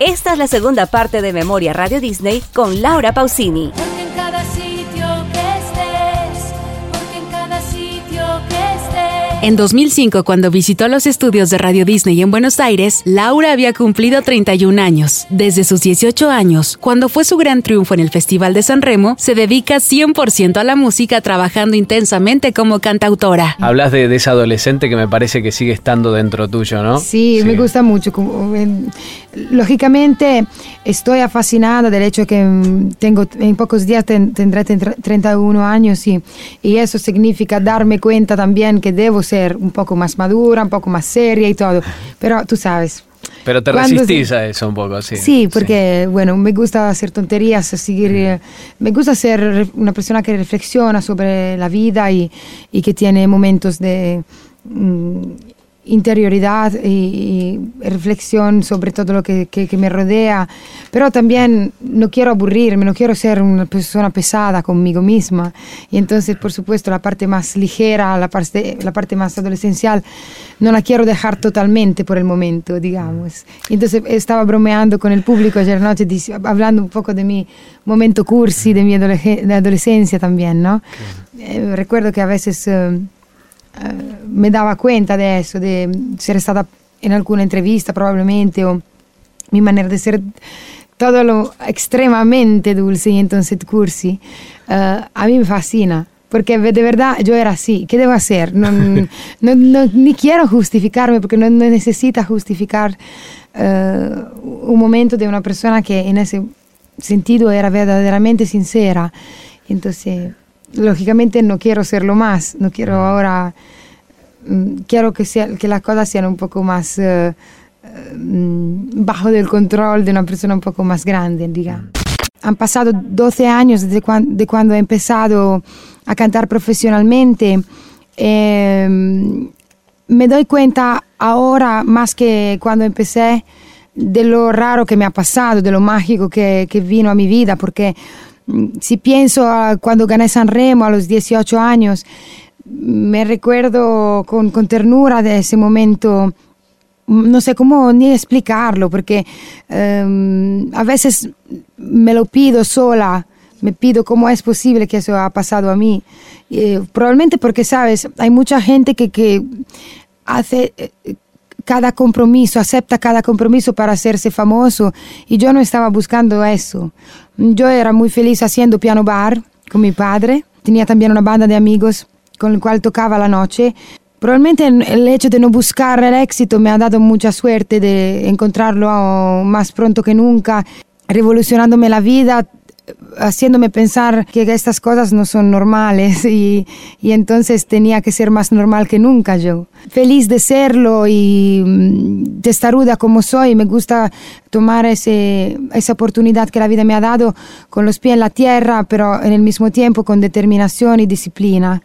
Esta es la segunda parte de Memoria Radio Disney con Laura Pausini. En 2005, cuando visitó los estudios de Radio Disney en Buenos Aires, Laura había cumplido 31 años. Desde sus 18 años, cuando fue su gran triunfo en el Festival de San Remo, se dedica 100% a la música, trabajando intensamente como cantautora. Hablas de, de esa adolescente que me parece que sigue estando dentro tuyo, ¿no? Sí, me gusta mucho. como, eh, Lógicamente estoy fascinada del hecho que mm, tengo en pocos días ten- tendré 31 años y, y eso significa darme cuenta también que debo ser un poco más madura, un poco más seria y todo. Pero tú sabes. Pero te cuando resistís se- a eso un poco, sí. Sí, porque bueno, me gusta hacer tonterías, seguir, eh, me gusta ser una persona que reflexiona sobre la vida y, y que tiene momentos de mm, interioridad y, y reflexión sobre todo lo que, que- que me rodea, pero también no quiero aburrirme, no quiero ser una persona pesada conmigo misma. Y entonces, por supuesto, la parte más ligera, la parte, la parte más adolescencial, no la quiero dejar totalmente por el momento, digamos. Y entonces estaba bromeando con el público ayer noche, hablando un poco de mi momento cursi, de mi de adolescencia también, ¿no? Eh, recuerdo que a veces... eh, eh, me daba cuenta de eso, de ser stata en alguna entrevista probablemente, o mi manera de ser todo lo extremadamente dulce y entonces cursi, eh, a mí me fascina. Porque de verdad yo era así. ¿Qué debo hacer? No, no- no- ni quiero justificarme porque no, no necesita justificar eh, un momento de una persona que en ese sentido era verdaderamente sincera. Entonces, lógicamente no quiero serlo más. No quiero ahora mm, quiero que, sea, que las cosas sean un poco más eh, eh, mm, bajo del control de una persona un poco más grande, digamos. Han pasado 12 años desde cuan- de cuando he empezado a cantar profesionalmente. Eh, me doy cuenta ahora, más que cuando empecé, de lo raro que me ha pasado, de lo mágico que, que vino a mi vida, porque si pienso a cuando gané Sanremo a los 18 años, me recuerdo con, con ternura de ese momento. No sé cómo ni explicarlo, porque em, a veces me lo pido sola, me pido cómo es posible que eso ha pasado a mí. Eh, probablemente porque, sabes, hay mucha gente que, que hace eh, cada compromiso, acepta cada compromiso para hacerse famoso y yo no estaba buscando eso. Yo era muy feliz haciendo piano bar con mi padre, tenía también una banda de amigos con el cual tocaba la noche. Probablemente el hecho de no buscar el éxito me ha dado mucha suerte de encontrarlo más pronto que nunca, revolucionándome la vida, haciéndome pensar que estas cosas no son normales y, y entonces tenía que ser más normal que nunca yo. Feliz de serlo y mm, testaruda como soy, me gusta tomar ese, esa oportunidad que la vida me ha dado con los pies en la tierra, pero en el mismo tiempo con determinación y disciplina.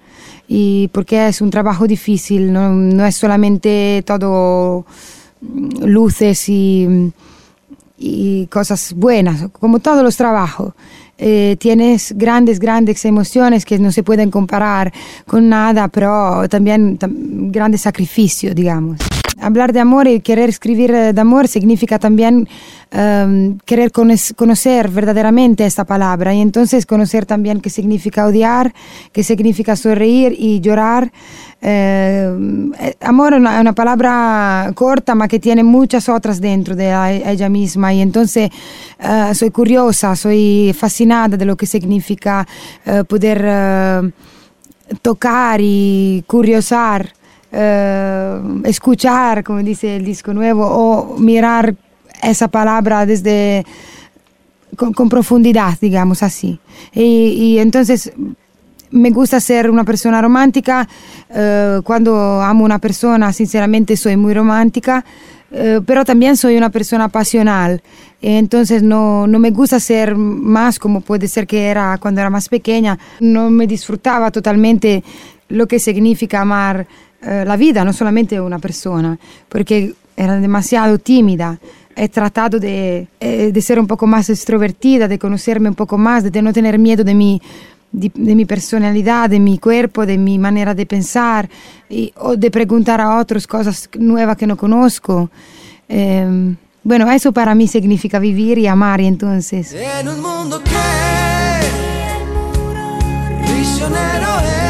Y porque es un trabajo difícil, no, no es solamente todo mm, luces y y cosas buenas, como todos los trabajos. Eh, tienes grandes, grandes emociones que no se pueden comparar con nada, pero también tam- grandes sacrificios, digamos. Hablar de amor y querer escribir eh, de amor significa también em, querer conoc- conocer verdaderamente esta palabra y entonces conocer también qué significa odiar, qué significa sonreír y llorar. Eh, eh, amor es una, palabra corta, ma que tiene muchas otras dentro de ella misma. Y entonces eh, soy curiosa, soy fascinada de lo que significa poder tocar y curiosar, eh, escuchar, como dice el disco nuevo, o mirar esa palabra desde con, profundidad, digamos así. Y, entonces me gusta ser una persona romántica. eh, cuando amo una persona, sinceramente soy muy romántica, eh, pero también soy una persona pasional. Entonces no, no me gusta ser más como puede ser que era cuando era más pequeña. No me disfrutaba totalmente lo que significa amar eh, la vida, no solamente una persona, porque era demasiado tímida. He tratado de, de ser un poco más extrovertida, de conocerme un poco más, de no tener miedo de mi, de, mi personalidad, de mi cuerpo, de mi manera de pensar, o de preguntar a otros cosas nuevas que no conozco. Eh, Bueno, eso para mí significa vivir y amar y entonces... En un mundo que prisionero es,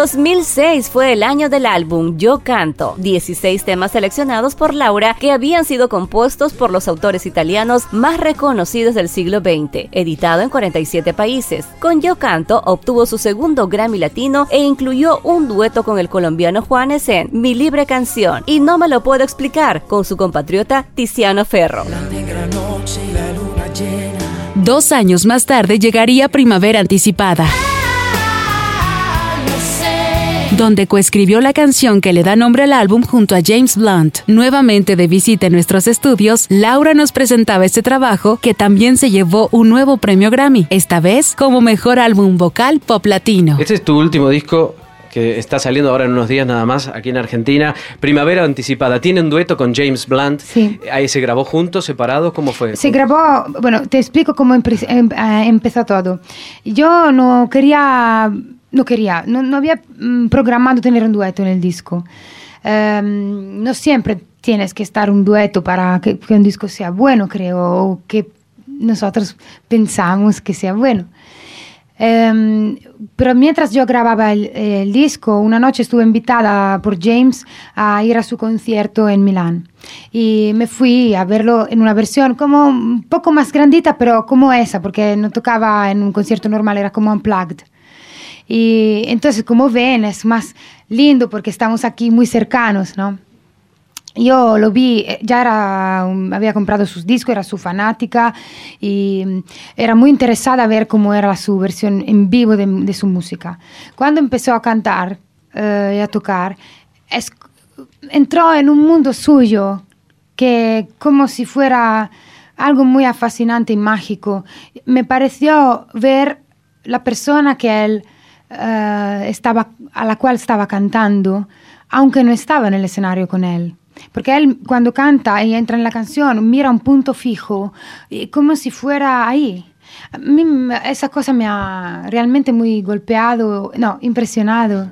2006 fue el año del álbum Yo Canto, 16 temas seleccionados por Laura que habían sido compuestos por los autores italianos más reconocidos del siglo XX, editado en 47 países. Con Yo Canto obtuvo su segundo Grammy Latino e incluyó un dueto con el colombiano Juanes en Mi Libre Canción y No Me Lo Puedo Explicar con su compatriota Tiziano Ferro. La negra noche y la luna llena. Dos años más tarde llegaría Primavera Anticipada. Donde coescribió la canción que le da nombre al álbum junto a James Blunt. Nuevamente de visita en nuestros estudios, Laura nos presentaba este trabajo que también se llevó un nuevo premio Grammy, esta vez como mejor álbum vocal pop latino. Este es tu último disco que está saliendo ahora en unos días nada más aquí en Argentina. Primavera Anticipada. Tiene un dueto con James Blunt. Sí. Ahí se grabó juntos, separados. ¿Cómo fue? Se grabó, bueno, te explico cómo em- eh, empezó todo. Yo no quería, no quería, no, había mm, programado tener un dueto en el disco. Em, no siempre tienes que estar un dueto para que, que un disco sea bueno, creo, o que nosotros pensamos que sea bueno. Em, pero mientras yo grababa el, el disco, una noche estuve invitada por James a ir a su concierto en Milán. Y me fui a verlo en una versión como un poco más grandita, pero como esa, porque no tocaba en un concierto normal, era como unplugged. Y entonces, como ven, es más lindo porque estamos aquí muy cercanos, ¿no? Yo lo vi, eh, ya era, había comprado sus discos, era su fanática y mm, era muy interesada a ver cómo era su versión en vivo de, de su música. Cuando empezó a cantar eh, y a tocar, es- entró en un mundo suyo que como si fuera algo muy fascinante y mágico. Me pareció ver la persona que él eh, estaba, a la cual estaba cantando, aunque no estaba en el escenario con él. Porque él cuando canta y entra en la canción, mira un punto fijo, como si fuera ahí. A mí me- esa cosa me ha realmente muy golpeado, no, impresionado.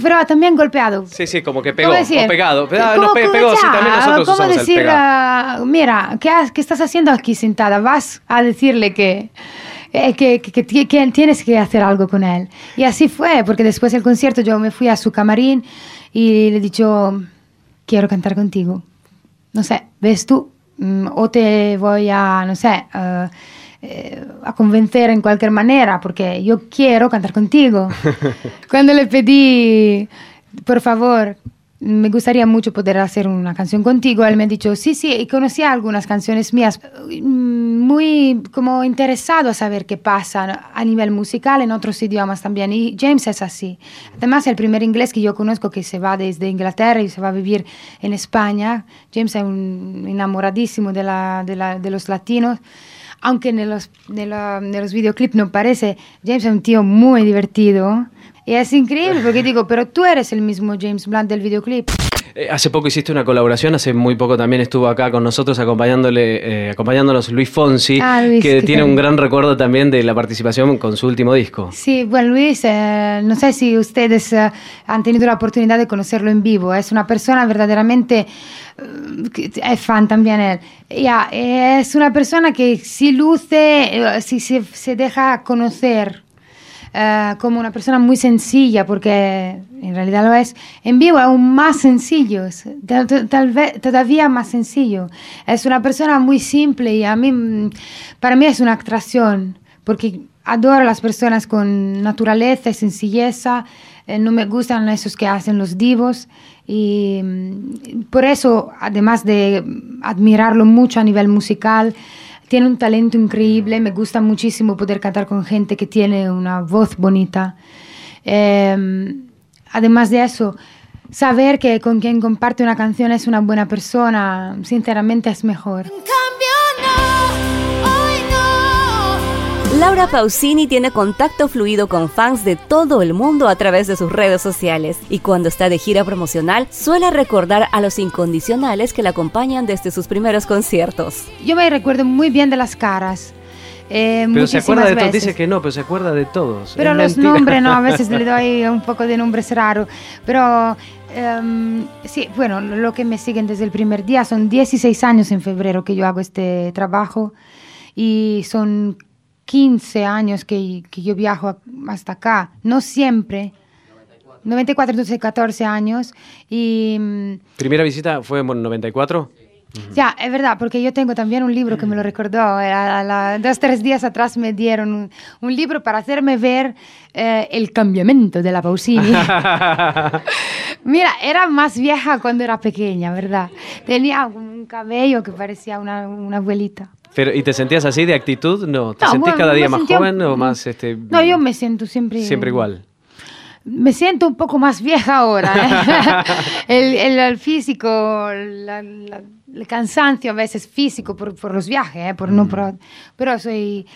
Pero también golpeado. Sí, sí, como que pegó. ¿Cómo decir? O pegado. Ah, ¿Cómo- no, pe- pegó, sí, también nosotros ¿Cómo decir, el ah, mira, ¿qué, has- qué estás haciendo aquí sentada? Vas a decirle que, eh, que, que- que ti- que tienes que hacer algo con él. Y así fue, porque después del concierto yo me fui a su camarín y le he dicho, quiero cantar contigo. No sé, ¿ves tú? Mm, O te voy a, no sé, ah, eh, a convencer en cualquier manera, porque yo quiero cantar contigo. Cuando le pedí, por favor, me gustaría mucho poder hacer una canción contigo, él me ha dicho, sí, sí, y conocía algunas canciones mías, mm, muy como interesado a saber qué pasa a nivel musical en otros idiomas también. Y James es así. Además, el primer inglés que yo conozco que se va desde Inglaterra y se va a vivir en España, James es un enamoradísimo de, de, la- de los latinos aunque en los, de los videoclips no parece, James es un tío muy divertido. Y es increíble porque digo, pero tú eres el mismo James Blunt del videoclip. Eh, hace poco hiciste una colaboración, hace muy poco también estuvo acá con nosotros acompañándole, eh, acompañándonos Luis Fonsi, Ah, Luis, que qué tiene un cariño. gran recuerdo también de la participación con su último disco. Sí, bueno, Luis, eh, no sé si ustedes eh, han tenido la oportunidad de conocerlo en vivo. Es una persona verdaderamente, eh, que es fan también él. Ya, es una persona que si luce, si se, se deja conocer eh, como una persona muy sencilla, porque en realidad lo es, en vivo es aún más sencillo, tal, tal- vez todavía más sencillo. Es una persona muy simple y a mí, para mí es una atracción, porque adoro las personas con naturaleza y sencilleza, eh, no me gustan esos que hacen los divos y mm, por eso, además de admirarlo mucho a nivel musical, tiene un talento increíble, me gusta muchísimo poder cantar con gente que tiene una voz bonita. Eh, además de eso, saber que con quien comparte una canción es una buena persona, sinceramente es mejor. Laura Pausini tiene contacto fluido con fans de todo el mundo a través de sus redes sociales y cuando está de gira promocional suele recordar a los incondicionales que la acompañan desde sus primeros conciertos. Yo me recuerdo muy bien de las caras. eh, Pero se acuerda de todos, dice que no, pero se acuerda de todos. Pero Es los mentira. nombres no, a veces le doy un poco de nombres raros. Pero Em, sí, bueno, lo que me siguen desde el primer día son 16 años en febrero que yo hago este trabajo y son 15 años que, que yo viajo a- hasta acá. No siempre. 94, entonces 14 años. Y mm, Primera visita fue en 94. ya, es verdad, porque yo tengo también un libro que me lo recordó. Era la- dos, tres días atrás me dieron un, un libro para hacerme ver eh, el cambiamiento de la Pausini. Mira, era más vieja cuando era pequeña, ¿verdad? Tenía un cabello que parecía una, una abuelita. Pero, ¿Y te sentías así de actitud? No, ¿te No, sentís bueno, cada día más sentía- joven o más este No, yo me siento siempre... siempre igual? Me siento un poco más vieja ahora. ¿eh? el, el- el físico, la- la- el cansancio a veces físico por, por los viajes, ¿eh? por, no por- pero soy...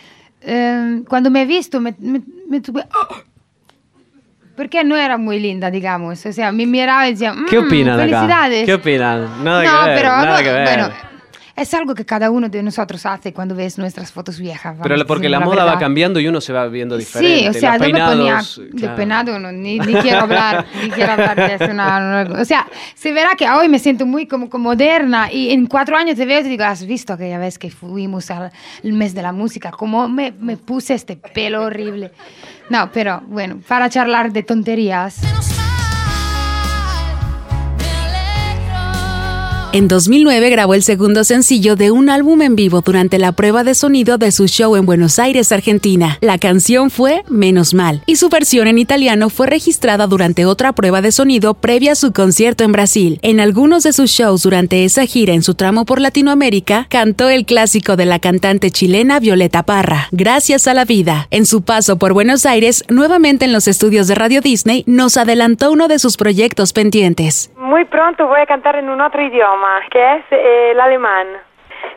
eh, cuando me he visto, me, me, me tuve... ¡oh! Porque no era muy linda, digamos. O sea, me miraba y decía, ¿Qué "Mm, opinan acá? Felicidades. ¿Qué opinan? Nada no, que ver, pero nada no, que ver. bueno, es algo que cada uno de nosotros hace cuando ves nuestras fotos viejas. Pero la- porque la moda va cambiando y uno se va viendo diferente. Sí, o sea, Los yo me ponía peinados, de peinado, no, ni, ni quiero hablar, ni quiero hablar de eso. no, no, o sea, se verá que hoy me siento muy como, como moderna y en cuatro años te veo y te digo, has visto aquella vez que fuimos al mes de la música, cómo me, me puse este pelo horrible. No, pero bueno, para charlar de tonterías. En 2009 grabó el segundo sencillo de un álbum en vivo durante la prueba de sonido de su show en Buenos Aires, Argentina. La canción fue Menos Mal y su versión en italiano fue registrada durante otra prueba de sonido previa a su concierto en Brasil. En algunos de sus shows durante esa gira en su tramo por Latinoamérica, cantó el clásico de la cantante chilena Violeta Parra, Gracias a la vida. En su paso por Buenos Aires, nuevamente en los estudios de Radio Disney, nos adelantó uno de sus proyectos pendientes. Muy pronto voy a cantar en un otro idioma, que es eh, el alemán.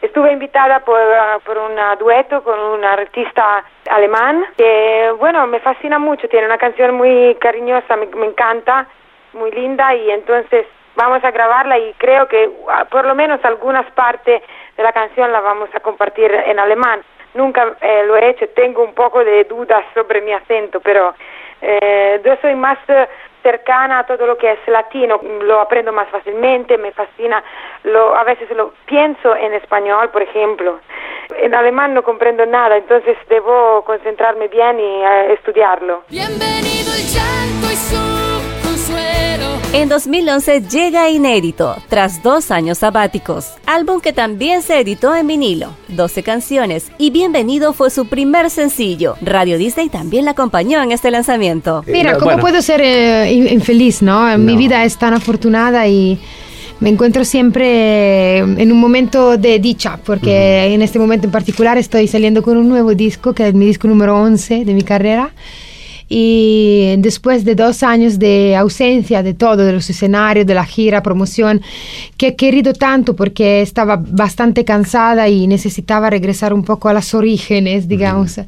Estuve invitada por, ah, por un ah, dueto con un artista alemán que, bueno, me fascina mucho. Tiene una canción muy cariñosa, me, me encanta, muy linda y entonces vamos a grabarla y creo que ah, por lo menos algunas partes de la canción la vamos a compartir en alemán. Nunca eh, lo he hecho, tengo un poco de dudas sobre mi acento, pero eh, yo soy más cercana a todo lo que es latino, lo aprendo más fácilmente, me fascina, a veces lo pienso en español, por ejemplo. En alemán no comprendo nada, entonces debo concentrarme bien y eh, estudiarlo. Bienvenido el llanto y su. En 2011 llega Inédito, tras dos años sabáticos, álbum que también se editó en vinilo, 12 canciones, y Bienvenido fue su primer sencillo. Radio Disney también la acompañó en este lanzamiento. Mira, Eh, ¿cómo bueno. puedo ser eh, in- infeliz, no? Mi vida es tan afortunada y me encuentro siempre eh, en un momento de dicha, porque en este momento en particular estoy saliendo con un nuevo disco, que es mi disco número 11 de mi carrera. Y después de dos años de ausencia de todo, de los escenarios, de la gira, promoción, que he querido tanto porque estaba bastante cansada y necesitaba regresar un poco a las orígenes, digamos,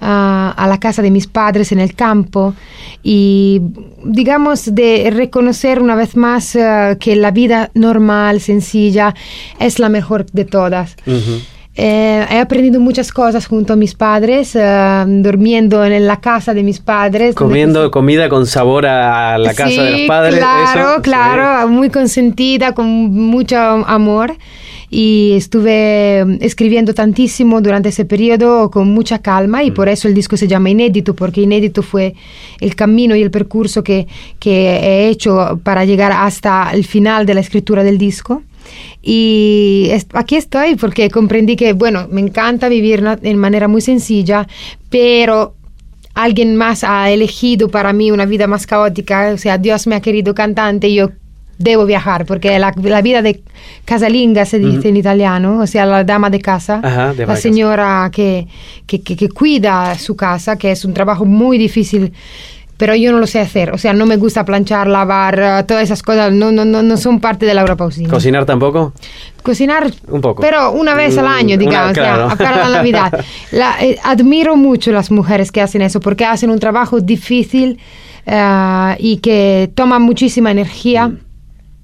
a, a la casa de mis padres en el campo. Y, digamos, de reconocer una vez más eh, que la vida normal, sencilla, es la mejor de todas. Eh, he aprendido muchas cosas junto a mis padres, eh, durmiendo en la casa de mis padres. donde Comiendo comida con sabor a la casa de los Sí, padres. Claro, eso, claro, muy consentida, con mucho amor. Y estuve eh, escribiendo tantísimo durante ese periodo con mucha calma y Mm. por eso el disco se llama Inédito, porque Inédito fue el camino y el percurso que, que he hecho para llegar hasta el final de la escritura del disco. Y es- aquí estoy porque comprendí que, bueno, me encanta vivir en manera muy sencilla, pero alguien más ha elegido para mí una vida más caótica, o sea, Dios me ha querido cantante y yo debo viajar, porque la, la vida de casalinga se dice en italiano, o sea, la dama de casa, Ajá, la casa. señora que, que, que- que cuida su casa, que es un trabajo muy difícil. Pero yo no lo sé hacer, o sea, no me gusta planchar, lavar, eh, todas esas cosas, no, no, no, no son parte de Laura Pausini. ¿Cocinar tampoco? Cocinar Un poco. Pero una vez al Mm, año, una- digamos, ya, claro. para la Navidad. La- eh, admiro mucho las mujeres que hacen eso porque hacen un trabajo difícil eh, y que toma muchísima energía. Mm.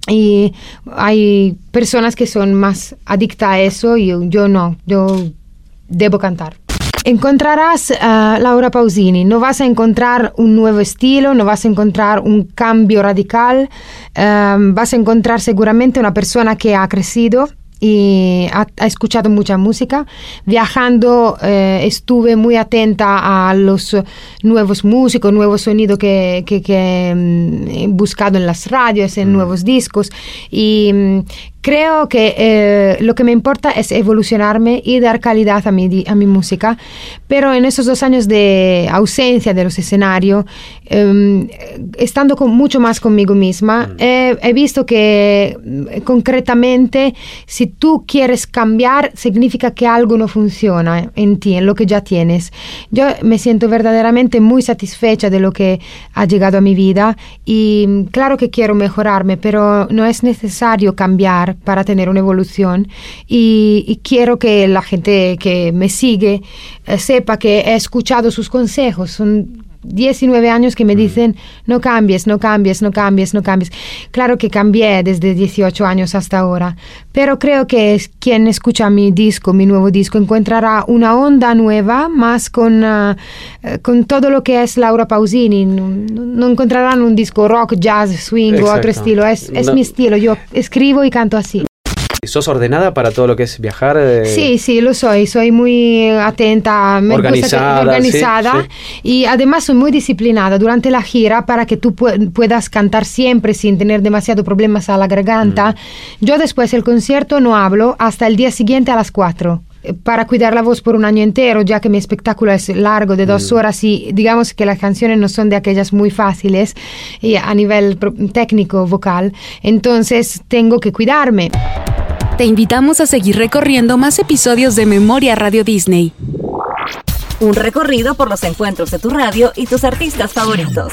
Y hay personas que son más adictas a eso y yo, yo no, yo debo cantar. Encontrarás a Laura Pausini, no vas a encontrar un nuevo estilo, no vas a encontrar un cambio radical, um, vas a encontrar seguramente una persona que ha crecido y ha, ha escuchado mucha música. Viajando eh, estuve muy atenta a los nuevos músicos, nuevos sonidos que, que, que mm, he buscado en las radios, en nuevos discos y mm, creo que eh, lo que me importa es evolucionarme y dar calidad a mi, a mi música, pero en esos dos años de ausencia de los escenarios, em, estando con, mucho más conmigo misma, eh, he visto que mm, concretamente si tú quieres cambiar, significa que algo no funciona en ti, en lo que ya tienes. Yo me siento verdaderamente muy satisfecha de lo que ha llegado a mi vida y mm, claro que quiero mejorarme, pero no es necesario cambiar para tener una evolución y, quiero que la gente que me sigue eh, sepa que he escuchado sus consejos. Son 19 años que me dicen no cambies, no cambies, no cambies, no cambies. Claro que cambié desde 18 años hasta ahora, pero creo que es quien escucha mi disco, mi nuevo disco, encontrará una onda nueva más con, ah, eh, con todo lo que es Laura Pausini. No, no encontrarán un disco rock, jazz, swing o otro Exacto. estilo. Es, es No- mi estilo. Yo escribo y canto así. ¿Sos ordenada para todo lo que es viajar? eh? Sí, sí, lo soy. Soy muy atenta, me gusta que- Organizada, organizada sí, y además soy muy disciplinada durante la gira para que tú pu- puedas cantar siempre sin tener demasiado problemas a la garganta. Yo después del concierto no hablo hasta el día siguiente a las 4 eh, para cuidar la voz por un año entero, ya que mi espectáculo es largo de dos horas y digamos que las canciones no son de aquellas muy fáciles y a nivel técnico vocal, entonces tengo que cuidarme. Te invitamos a seguir recorriendo más episodios de Memoria Radio Disney. Un recorrido por los encuentros de tu radio y tus artistas favoritos.